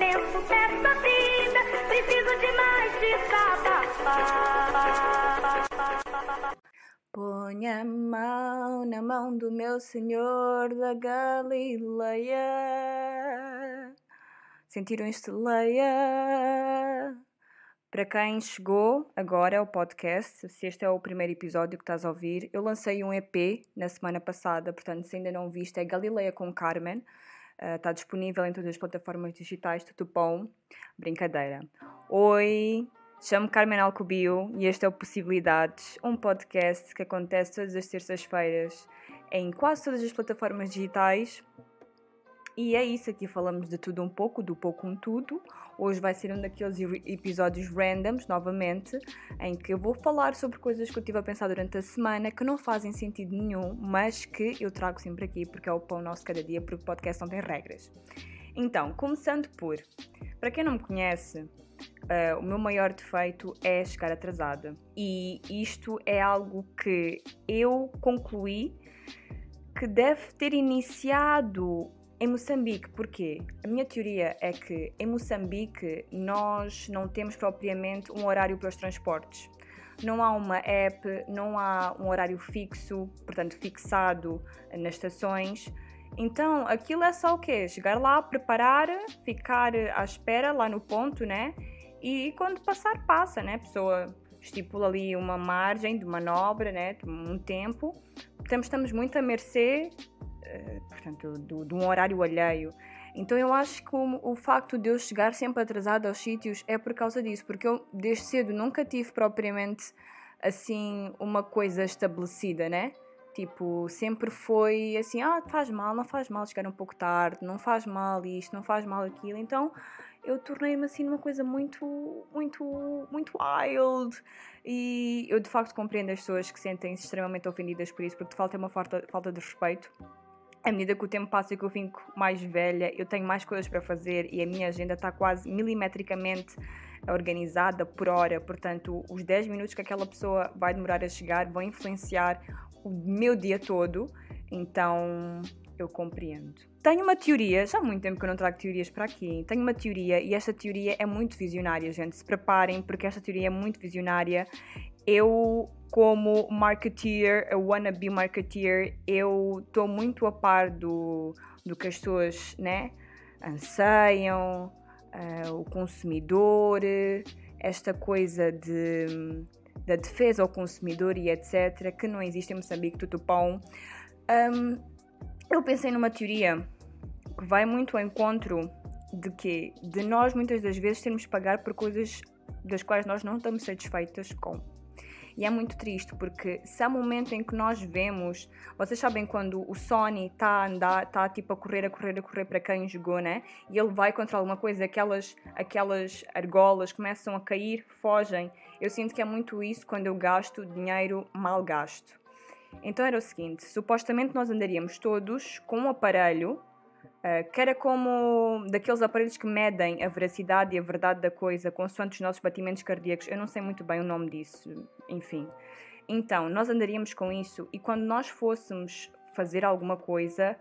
penso dessa vida, preciso demais desabafar. Ponha a mão na mão do meu Senhor da Galileia. Sentiram este leia? Para quem chegou agora ao podcast, se este é o primeiro episódio que estás a ouvir, eu lancei um EP na semana passada, portanto, se ainda não viste, é Galileia com Carmen. Uh, está disponível em todas as plataformas digitais, tudo bom? Brincadeira. Oi, chamo Carmen Alcobio e este é o Possibilidades, um podcast que acontece todas as terças-feiras em quase todas as plataformas digitais e é isso, aqui falamos de tudo um pouco, do pouco um tudo. Hoje vai ser um daqueles episódios randoms, novamente, em que eu vou falar sobre coisas que eu estive a pensar durante a semana que não fazem sentido nenhum, mas que eu trago sempre aqui porque é o pão nosso cada dia, porque o podcast não tem regras. Então, começando por, para quem não me conhece, uh, o meu maior defeito é chegar atrasada. E isto é algo que eu concluí que deve ter iniciado em Moçambique, porquê? A minha teoria é que em Moçambique nós não temos propriamente um horário para os transportes. Não há uma app, não há um horário fixo, portanto fixado nas estações. Então aquilo é só o quê? Chegar lá, preparar, ficar à espera lá no ponto, né? E quando passar, passa, né? A pessoa estipula ali uma margem de manobra, né? Um tempo. Portanto, estamos muito à mercê portanto, do, de um horário alheio. Então eu acho que o, o, facto de eu chegar sempre atrasada aos sítios é por causa disso, porque eu desde cedo nunca tive propriamente assim uma coisa estabelecida, né? Tipo, sempre foi assim, ah, faz mal, não faz mal chegar um pouco tarde, não faz mal isto, não faz mal aquilo. Então eu tornei-me assim numa coisa muito, muito, muito wild. E eu de facto compreendo as pessoas que sentem-se extremamente ofendidas por isso, porque de falta é uma falta, falta de respeito à medida que o tempo passa e que eu fico mais velha, eu tenho mais coisas para fazer e a minha agenda está quase milimetricamente organizada por hora. Portanto, os 10 minutos que aquela pessoa vai demorar a chegar vão influenciar o meu dia todo. Então, eu compreendo. Tenho uma teoria, já há muito tempo que eu não trago teorias para aqui. Tenho uma teoria e esta teoria é muito visionária, gente. Se preparem, porque esta teoria é muito visionária. Eu como marketeer, a wannabe marketeer, eu estou muito a par do, do que as pessoas né, anseiam, uh, o consumidor, esta coisa de, da defesa ao consumidor e etc., que não existe em Moçambique, tutupão. Um, eu pensei numa teoria que vai muito ao encontro de que de nós muitas das vezes temos de pagar por coisas das quais nós não estamos satisfeitas com. E é muito triste porque se há momento em que nós vemos, vocês sabem quando o Sony está a andar, está tipo a correr, a correr, a correr para quem jogou, né? E ele vai contra alguma coisa, aquelas, aquelas argolas começam a cair, fogem. Eu sinto que é muito isso quando eu gasto dinheiro mal gasto. Então era o seguinte: supostamente nós andaríamos todos com um aparelho Uh, que era como daqueles aparelhos que medem a veracidade e a verdade da coisa consoante os nossos batimentos cardíacos. Eu não sei muito bem o nome disso, enfim. Então, nós andaríamos com isso e quando nós fôssemos fazer alguma coisa,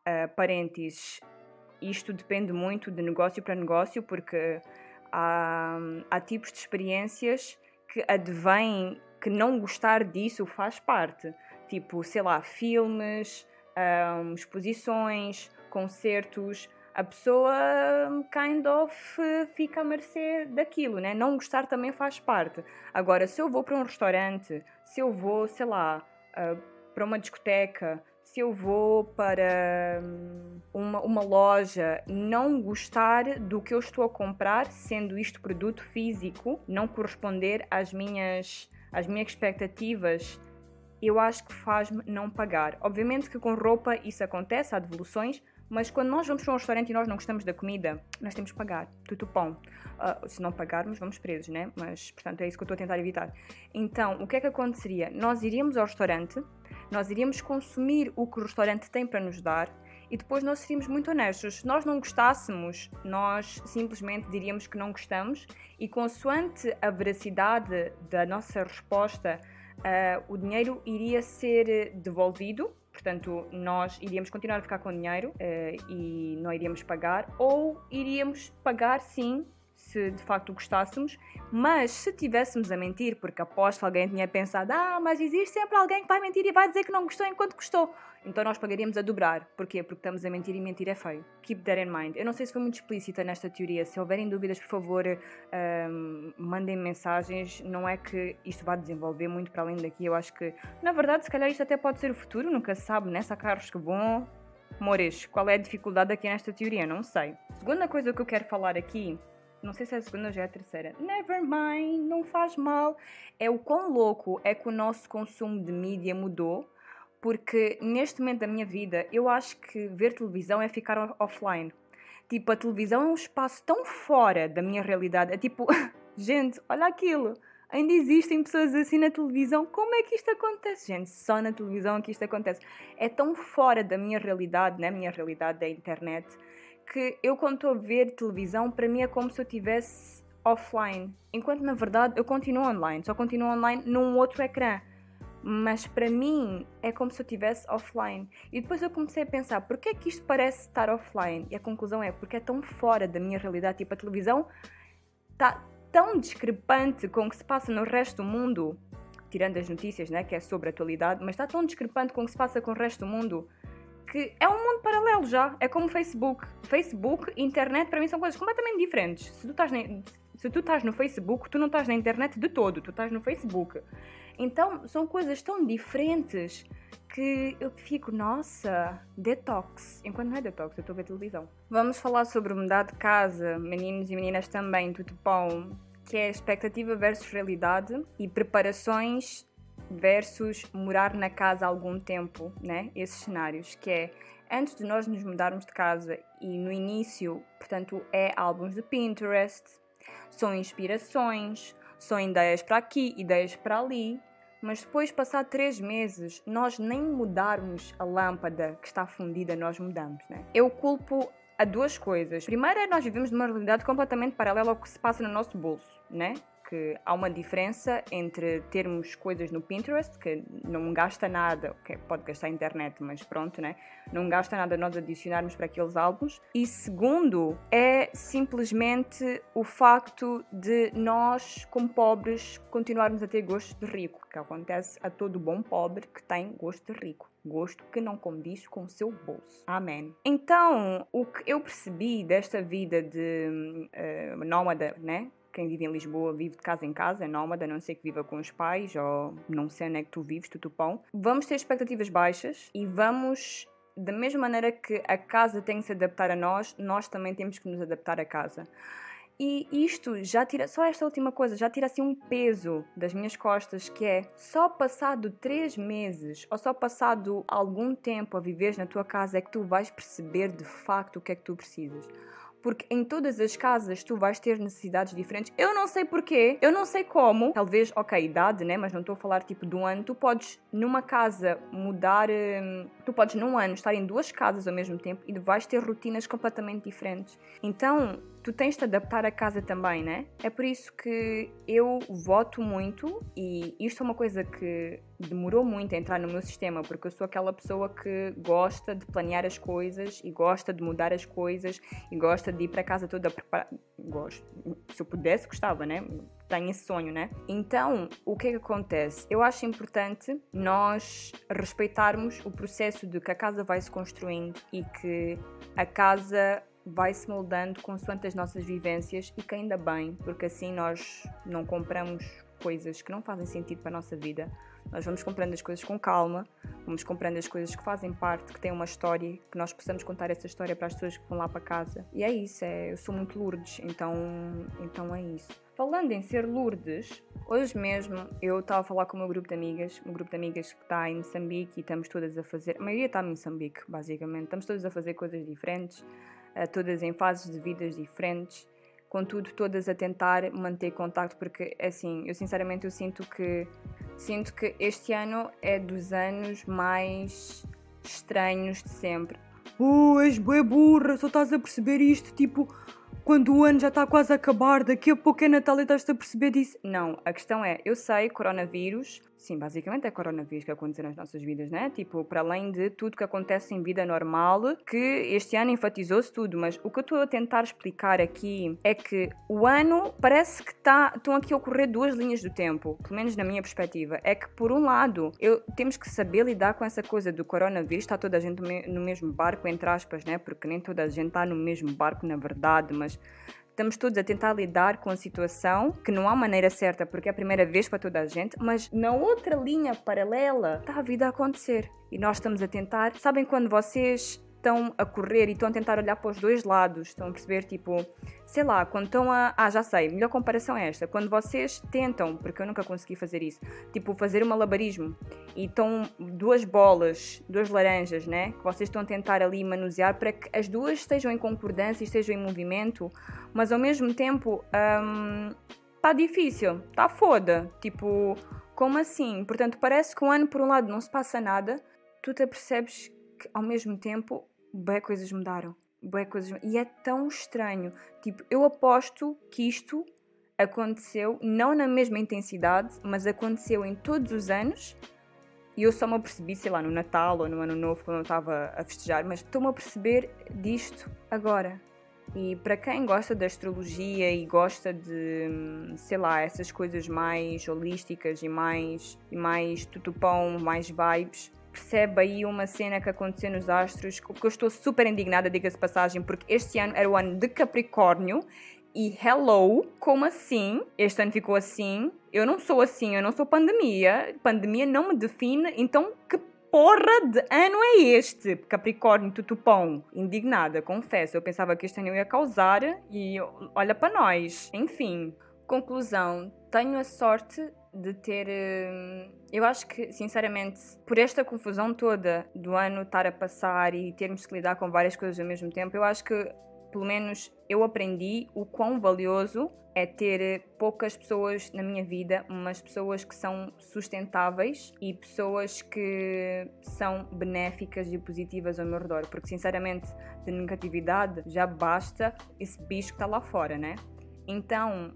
uh, parênteses, isto depende muito de negócio para negócio, porque há, há tipos de experiências que advêm que não gostar disso faz parte. Tipo, sei lá, filmes, um, exposições, concertos, a pessoa kind of fica à mercê daquilo, né? Não gostar também faz parte. Agora, se eu vou para um restaurante, se eu vou, sei lá, uh, para uma discoteca, se eu vou para hum, uma, uma loja, não gostar do que eu estou a comprar, sendo isto produto físico, não corresponder às minhas, às minhas expectativas eu acho que faz-me não pagar. Obviamente que com roupa isso acontece, há devoluções, mas quando nós vamos para um restaurante e nós não gostamos da comida, nós temos que pagar. Tudo pão. Uh, se não pagarmos, vamos presos, né? Mas, portanto, é isso que eu estou a tentar evitar. Então, o que é que aconteceria? Nós iríamos ao restaurante, nós iríamos consumir o que o restaurante tem para nos dar e depois nós seríamos muito honestos. Se nós não gostássemos, nós simplesmente diríamos que não gostamos e, consoante a veracidade da nossa resposta, uh, o dinheiro iria ser devolvido Portanto, nós iríamos continuar a ficar com dinheiro eh, e não iríamos pagar, ou iríamos pagar sim, se de facto gostássemos, mas se tivéssemos a mentir, porque aposto que alguém tinha pensado, ah, mas existe sempre alguém que vai mentir e vai dizer que não gostou enquanto gostou. Então nós pagaríamos a dobrar. Porquê? Porque estamos a mentir e mentir é feio. Keep that in mind. Eu não sei se foi muito explícita nesta teoria. Se houverem dúvidas, por favor, um, mandem mensagens. Não é que isto vá desenvolver muito para além daqui. Eu acho que, na verdade, se calhar isto até pode ser o futuro. Nunca se sabe, né? Se há carros que vão. Mores, qual é a dificuldade aqui nesta teoria? Não sei. Segunda coisa que eu quero falar aqui não sei se é a segunda ou já é a terceira. Never mind, não faz mal. É o quão louco é que o nosso consumo de mídia mudou, porque neste momento da minha vida eu acho que ver televisão é ficar offline. Tipo, a televisão é um espaço tão fora da minha realidade. É tipo, gente, olha aquilo. Ainda existem pessoas assim na televisão. Como é que isto acontece? Gente, só na televisão é que isto acontece. É tão fora da minha realidade, né? Minha realidade da internet que eu quando estou a ver televisão, para mim é como se eu estivesse offline. Enquanto na verdade eu continuo online, só continuo online num outro ecrã. Mas para mim é como se eu estivesse offline. E depois eu comecei a pensar, por que é que isto parece estar offline? E a conclusão é porque é tão fora da minha realidade. Tipo, a televisão está tão discrepante com o que se passa no resto do mundo, tirando as notícias, né, que é sobre a atualidade, mas está tão discrepante com o que se passa com o resto do mundo que é um mundo paralelo já. É como Facebook. Facebook, internet, para mim são coisas completamente diferentes. Se tu estás, na, se tu estás no Facebook, tu não estás na internet de todo, tu estás no Facebook. Então são coisas tão diferentes que eu fico, nossa, detox. Enquanto não é detox, eu estou a ver televisão. Vamos falar sobre mudar de casa, meninos e meninas também, tudo bom. Que é expectativa versus realidade e preparações versus morar na casa algum tempo, né? Esses cenários, que é antes de nós nos mudarmos de casa e no início, portanto, é álbuns de Pinterest, são inspirações, são ideias para aqui, ideias para ali, mas depois, passar três meses, nós nem mudarmos a lâmpada que está fundida, nós mudamos, né? Eu culpo a duas coisas. Primeiro é nós vivemos numa realidade completamente paralela ao que se passa no nosso bolso, né? Que há uma diferença entre termos coisas no Pinterest, que não gasta nada, okay, pode gastar internet, mas pronto, né? Não gasta nada nós adicionarmos para aqueles álbuns. E segundo, é simplesmente o facto de nós, como pobres, continuarmos a ter gosto de rico, que acontece a todo bom pobre que tem gosto de rico gosto que não condiz com o seu bolso. Amém. Então, o que eu percebi desta vida de uh, nómada, né? Quem vive em Lisboa vive de casa em casa, é nómada, a não ser que viva com os pais ou não sei onde é que tu vives, tutupão. Vamos ter expectativas baixas e vamos da mesma maneira que a casa tem que se adaptar a nós, nós também temos que nos adaptar à casa. E isto já tira, só esta última coisa, já tira assim um peso das minhas costas, que é só passado três meses ou só passado algum tempo a viver na tua casa é que tu vais perceber de facto o que é que tu precisas porque em todas as casas tu vais ter necessidades diferentes. Eu não sei porquê, eu não sei como. Talvez, ok, idade, né? Mas não estou a falar tipo de um ano. Tu podes numa casa mudar. Hum, tu podes num ano estar em duas casas ao mesmo tempo e vais ter rotinas completamente diferentes. Então, tu tens de adaptar a casa também, né? É por isso que eu voto muito e isto é uma coisa que demorou muito a entrar no meu sistema, porque eu sou aquela pessoa que gosta de planear as coisas e gosta de mudar as coisas e gosta de ir para casa toda preparada. Gosto. Se eu pudesse, gostava, né? Tenho esse sonho, né? Então, o que é que acontece? Eu acho importante nós respeitarmos o processo de que a casa vai se construindo e que a casa vai se moldando consoante as nossas vivências e que ainda bem, porque assim nós não compramos coisas que não fazem sentido para a nossa vida. Nós vamos comprando as coisas com calma, vamos comprando as coisas que fazem parte, que têm uma história, que nós possamos contar essa história para as pessoas que vão lá para casa. E é isso, é, eu sou muito Lourdes, então, então é isso. Falando em ser Lourdes, hoje mesmo eu estava a falar com o meu grupo de amigas, um grupo de amigas que está em Moçambique e estamos todas a fazer, a maioria está em Moçambique, basicamente, estamos todas a fazer coisas diferentes todas em fases de vidas diferentes, contudo todas a tentar manter contacto porque assim, eu sinceramente eu sinto que sinto que este ano é dos anos mais estranhos de sempre. Oh, és bué burra, só estás a perceber isto, tipo, quando o ano já está quase a acabar, daqui a pouco é Natal e estás a perceber disso. Não, a questão é, eu sei, coronavírus, Sim, basicamente é coronavírus que aconteceu nas nossas vidas, né? Tipo, para além de tudo que acontece em vida normal, que este ano enfatizou-se tudo, mas o que eu estou a tentar explicar aqui é que o ano parece que tá, estão aqui a ocorrer duas linhas do tempo, pelo menos na minha perspectiva. É que, por um lado, eu, temos que saber lidar com essa coisa do coronavírus, está toda a gente no mesmo barco, entre aspas, né? Porque nem toda a gente está no mesmo barco, na verdade, mas estamos todos a tentar lidar com a situação, que não há maneira certa, porque é a primeira vez para toda a gente, mas na outra linha paralela está a vida a acontecer. E nós estamos a tentar. Sabem quando vocês estão a correr e estão a tentar olhar para os dois lados, estão a perceber, tipo, sei lá, quando estão a. Ah, já sei, melhor comparação é esta. Quando vocês tentam, porque eu nunca consegui fazer isso, tipo, fazer um malabarismo e estão duas bolas, duas laranjas, né? Que vocês estão a tentar ali manusear para que as duas estejam em concordância estejam em movimento, mas ao mesmo tempo. Hum, tá difícil, tá foda. Tipo, como assim? Portanto, parece que um ano, por um lado, não se passa nada, tu te percebes que ao mesmo tempo bem coisas mudaram. Bem coisas E é tão estranho. Tipo, eu aposto que isto aconteceu não na mesma intensidade, mas aconteceu em todos os anos. E eu só me apercebi, sei lá, no Natal ou no Ano Novo, quando eu estava a festejar, mas estou-me a perceber disto agora. E para quem gosta da astrologia e gosta de, sei lá, essas coisas mais holísticas e mais, e mais tutupão, mais vibes, percebe aí uma cena que aconteceu nos astros, que eu estou super indignada, diga-se passagem, porque este ano era o ano de Capricórnio e hello, como assim? Este ano ficou assim. Eu não sou assim, eu não sou pandemia. Pandemia não me define, então que porra de ano é este? Capricórnio, tutupão. Indignada, confesso. Eu pensava que este ano ia causar e olha para nós. Enfim, conclusão. Tenho a sorte de ter. Hum, eu acho que, sinceramente, por esta confusão toda do ano estar a passar e termos que lidar com várias coisas ao mesmo tempo, eu acho que, pelo menos, eu aprendi o quão valioso é ter poucas pessoas na minha vida, mas pessoas que são sustentáveis e pessoas que são benéficas e positivas ao meu redor. Porque, sinceramente, de negatividade já basta esse bicho que está lá fora, né? Então,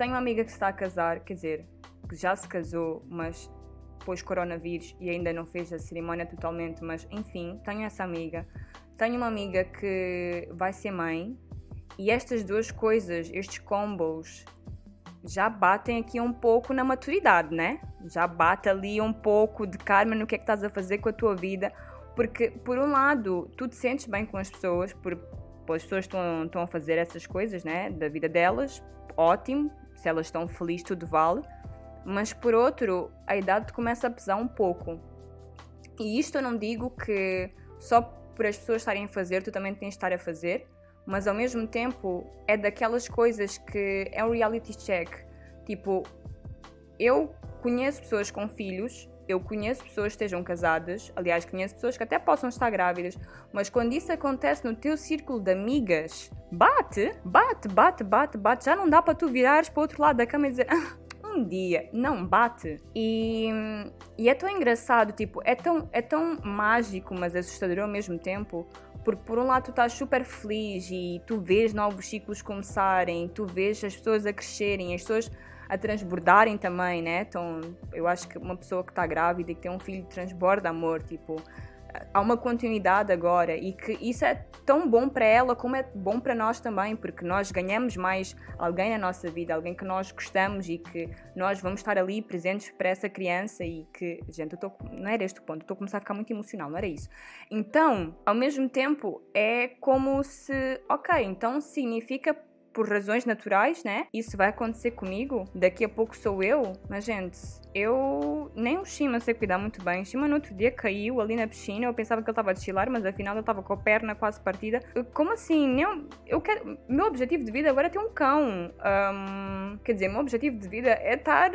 tenho uma amiga que está a casar, quer dizer, que já se casou, mas pôs coronavírus e ainda não fez a cerimónia totalmente, mas enfim, tenho essa amiga. Tenho uma amiga que vai ser mãe e estas duas coisas, estes combos, já batem aqui um pouco na maturidade, né? Já bate ali um pouco de karma no que é que estás a fazer com a tua vida. Porque, por um lado, tu te sentes bem com as pessoas, por as pessoas estão, estão a fazer essas coisas, né? Da vida delas, ótimo, se elas estão felizes, tudo vale. Mas por outro, a idade começa a pesar um pouco. E isto eu não digo que só por as pessoas estarem a fazer, tu também tens de estar a fazer, mas ao mesmo tempo é daquelas coisas que é um reality check. Tipo, eu conheço pessoas com filhos eu conheço pessoas que estejam casadas, aliás, conheço pessoas que até possam estar grávidas, mas quando isso acontece no teu círculo de amigas, bate, bate, bate, bate, bate. Já não dá para tu virares para o outro lado da cama e dizer. Ah, um dia não bate e, e é tão engraçado, tipo, é tão, é tão mágico, mas assustador ao mesmo tempo, porque por um lado tu estás super feliz e tu vês novos ciclos começarem, tu vês as pessoas a crescerem, as pessoas a transbordarem também, né? Então, eu acho que uma pessoa que está grávida e que tem um filho transborda amor, tipo, há uma continuidade agora e que isso é tão bom para ela como é bom para nós também, porque nós ganhamos mais alguém na nossa vida, alguém que nós gostamos e que nós vamos estar ali presentes para essa criança e que, gente, eu tô, não era este o ponto, estou a começar a ficar muito emocional, não era isso. Então, ao mesmo tempo, é como se, ok, então significa por razões naturais, né? Isso vai acontecer comigo. Daqui a pouco sou eu. Mas, gente, eu nem o Shima sei cuidar muito bem. O Shima no outro dia caiu ali na piscina. Eu pensava que ele estava a desfilar, mas afinal ele estava com a perna quase partida. Como assim? Eu, eu quero. Meu objetivo de vida agora é ter um cão. Um, quer dizer, meu objetivo de vida é estar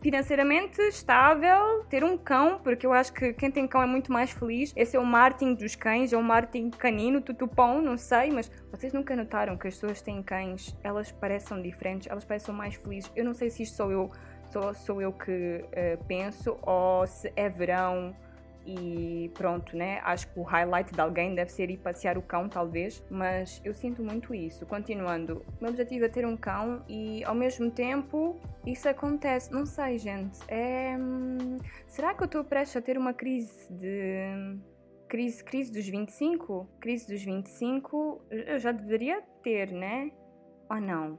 financeiramente estável, ter um cão, porque eu acho que quem tem cão é muito mais feliz. Esse é o Martin dos cães, é o Martin canino, tutupão, não sei, mas vocês nunca notaram que as pessoas têm cães, elas parecem diferentes, elas parecem mais felizes. Eu não sei se isto sou eu sou, sou eu que uh, penso ou se é verão e pronto, né? Acho que o highlight de alguém deve ser ir passear o cão, talvez, mas eu sinto muito isso. Continuando, o meu objetivo é ter um cão e ao mesmo tempo isso acontece. Não sei, gente. É... hum, Será que eu estou prestes a ter uma crise de. Crise, crise dos 25? Crise dos 25 eu já deveria ter, né? Ou não?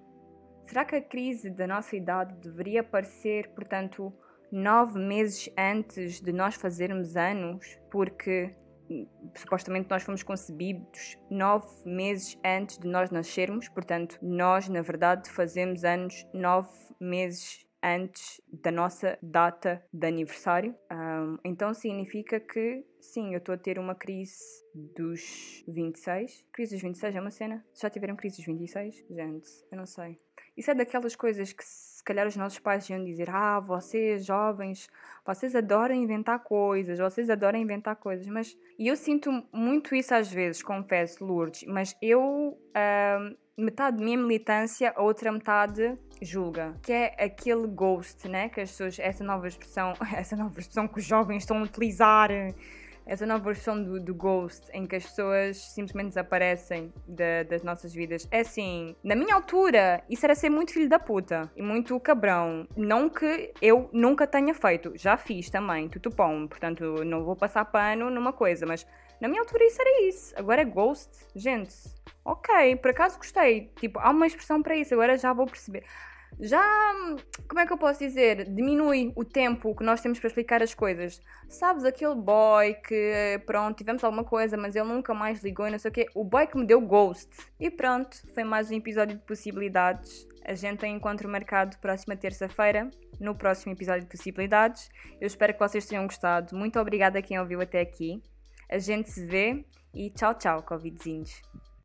Será que a crise da nossa idade deveria aparecer, portanto, nove meses antes de nós fazermos anos? Porque hum, supostamente nós fomos concebidos nove meses antes de nós nascermos, portanto, nós, na verdade, fazemos anos nove meses antes da nossa data de aniversário. Ahm, então significa que, sim, eu estou a ter uma crise dos 26. Crise dos 26 é uma cena? Já tiveram crise dos 26? Gente, eu não sei. Isso é daquelas coisas que se calhar os nossos pais iam dizer: Ah, vocês jovens, vocês adoram inventar coisas, vocês adoram inventar coisas. Mas e eu sinto muito isso às vezes, confesso, Lourdes. Mas eu, ahm, metade da minha militância, a outra metade julga. Que é aquele ghost, né? Que as pessoas, essa nova expressão, essa nova expressão que os jovens estão a utilizar essa nova versão do, do Ghost, em que as pessoas simplesmente desaparecem da- das nossas vidas. É assim, na minha altura, isso era ser muito filho da puta e muito cabrão. Não que eu nunca tenha feito, já fiz também, tutupom, portanto não vou passar pano numa coisa, mas na minha altura isso era isso. Agora é Ghost, gente. Ok, por acaso gostei. Tipo, há uma expressão para isso, agora já vou perceber já, como é que eu posso dizer, diminui o tempo que nós temos para explicar as coisas. Sabes, aquele boy que, pronto, tivemos alguma coisa, mas ele nunca mais ligou e não sei o quê. O boy que me deu ghost. E pronto, foi mais um episódio de possibilidades. A gente tem encontro marcado próxima terça-feira, no próximo episódio de possibilidades. Eu espero que vocês tenham gostado. Muito obrigada a quem ouviu até aqui. A gente se vê e tchau, tchau, Covidzinhos.